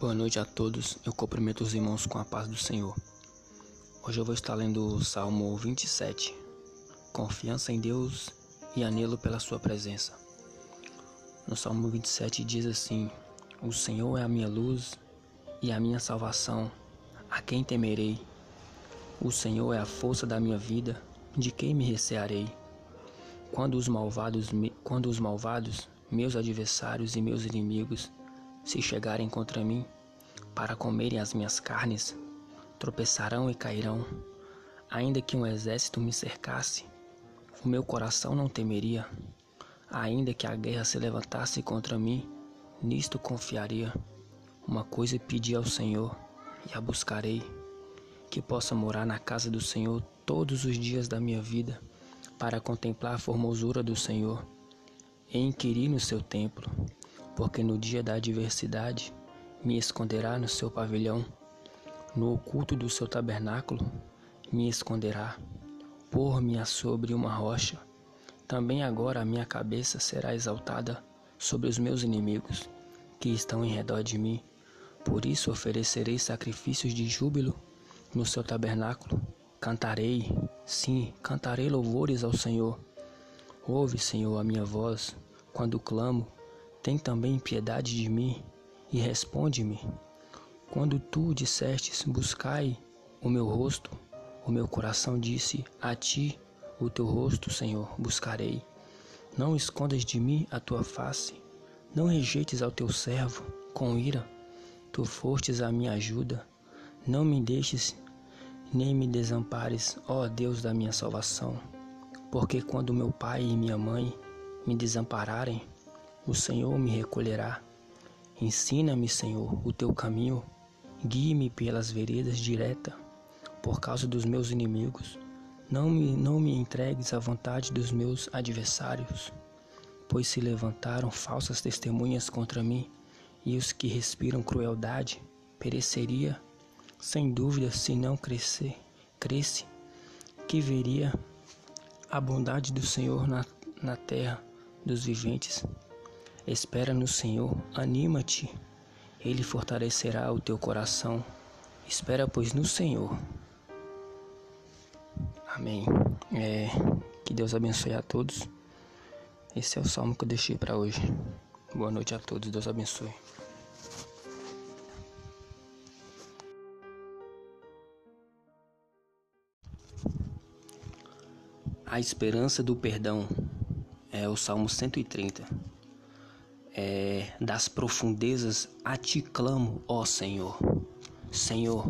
Boa noite a todos. Eu cumprimento os irmãos com a paz do Senhor. Hoje eu vou estar lendo o Salmo 27. Confiança em Deus e anelo pela sua presença. No Salmo 27 diz assim: O Senhor é a minha luz e a minha salvação. A quem temerei? O Senhor é a força da minha vida. De quem me recearei? Quando os malvados, quando os malvados, meus adversários e meus inimigos se chegarem contra mim para comerem as minhas carnes, tropeçarão e cairão. Ainda que um exército me cercasse, o meu coração não temeria. Ainda que a guerra se levantasse contra mim, nisto confiaria. Uma coisa pedi ao Senhor e a buscarei: que possa morar na casa do Senhor todos os dias da minha vida, para contemplar a formosura do Senhor e inquirir no seu templo porque no dia da adversidade me esconderá no seu pavilhão, no oculto do seu tabernáculo me esconderá, pôr-me sobre uma rocha. Também agora a minha cabeça será exaltada sobre os meus inimigos, que estão em redor de mim. Por isso oferecerei sacrifícios de júbilo no seu tabernáculo. Cantarei, sim, cantarei louvores ao Senhor. Ouve, Senhor, a minha voz quando clamo tem também piedade de mim e responde-me. Quando tu dissestes, buscai o meu rosto, o meu coração disse, a ti o teu rosto, Senhor, buscarei. Não escondas de mim a tua face, não rejeites ao teu servo com ira. Tu fostes a minha ajuda, não me deixes nem me desampares, ó Deus da minha salvação. Porque quando meu pai e minha mãe me desampararem, o Senhor me recolherá. Ensina-me, Senhor, o teu caminho, guie-me pelas veredas direta, por causa dos meus inimigos. Não me, não me entregues à vontade dos meus adversários, pois se levantaram falsas testemunhas contra mim, e os que respiram crueldade pereceria, sem dúvida, se não crescer, cresce, que veria a bondade do Senhor na, na terra dos viventes. Espera no Senhor, anima-te, Ele fortalecerá o teu coração. Espera, pois, no Senhor. Amém. É, que Deus abençoe a todos. Esse é o salmo que eu deixei para hoje. Boa noite a todos. Deus abençoe. A esperança do perdão é o Salmo 130 é, das profundezas a ti clamo, ó Senhor. Senhor,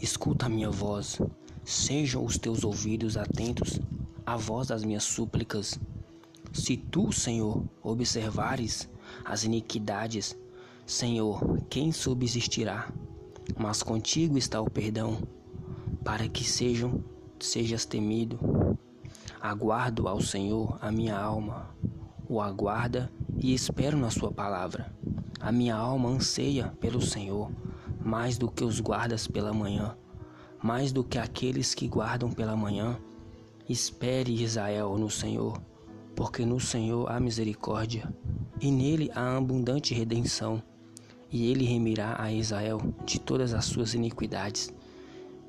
escuta a minha voz, sejam os teus ouvidos atentos à voz das minhas súplicas. Se tu, Senhor, observares as iniquidades, Senhor, quem subsistirá? Mas contigo está o perdão, para que sejam sejas temido. Aguardo ao Senhor a minha alma, o aguarda e espero na Sua palavra. A minha alma anseia pelo Senhor, mais do que os guardas pela manhã, mais do que aqueles que guardam pela manhã. Espere Israel no Senhor, porque no Senhor há misericórdia, e nele há abundante redenção, e ele remirá a Israel de todas as suas iniquidades.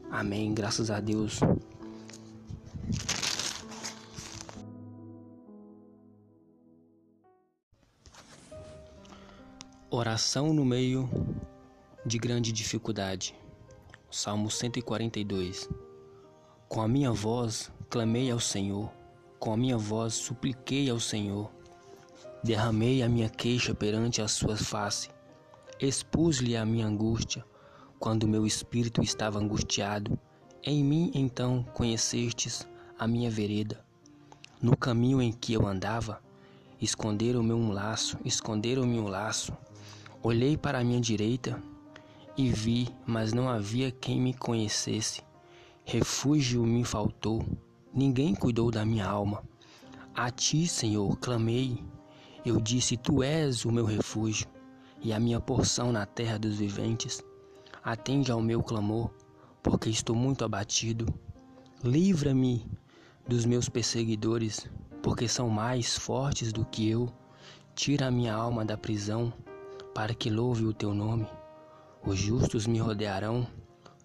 Amém. Graças a Deus. Oração no meio de grande dificuldade. Salmo 142. Com a minha voz clamei ao Senhor, com a minha voz supliquei ao Senhor. Derramei a minha queixa perante a sua face. Expus-lhe a minha angústia, quando meu espírito estava angustiado. Em mim então conhecestes a minha vereda. No caminho em que eu andava, esconderam-me um laço, esconderam-me um laço Olhei para a minha direita e vi, mas não havia quem me conhecesse. Refúgio me faltou, ninguém cuidou da minha alma. A ti, Senhor, clamei. Eu disse: Tu és o meu refúgio e a minha porção na terra dos viventes. Atende ao meu clamor, porque estou muito abatido. Livra-me dos meus perseguidores, porque são mais fortes do que eu. Tira a minha alma da prisão para que louve o teu nome. Os justos me rodearão,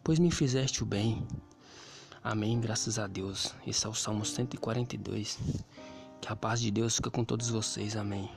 pois me fizeste o bem. Amém, graças a Deus. Esse é o Salmo 142. Que a paz de Deus fica com todos vocês. Amém.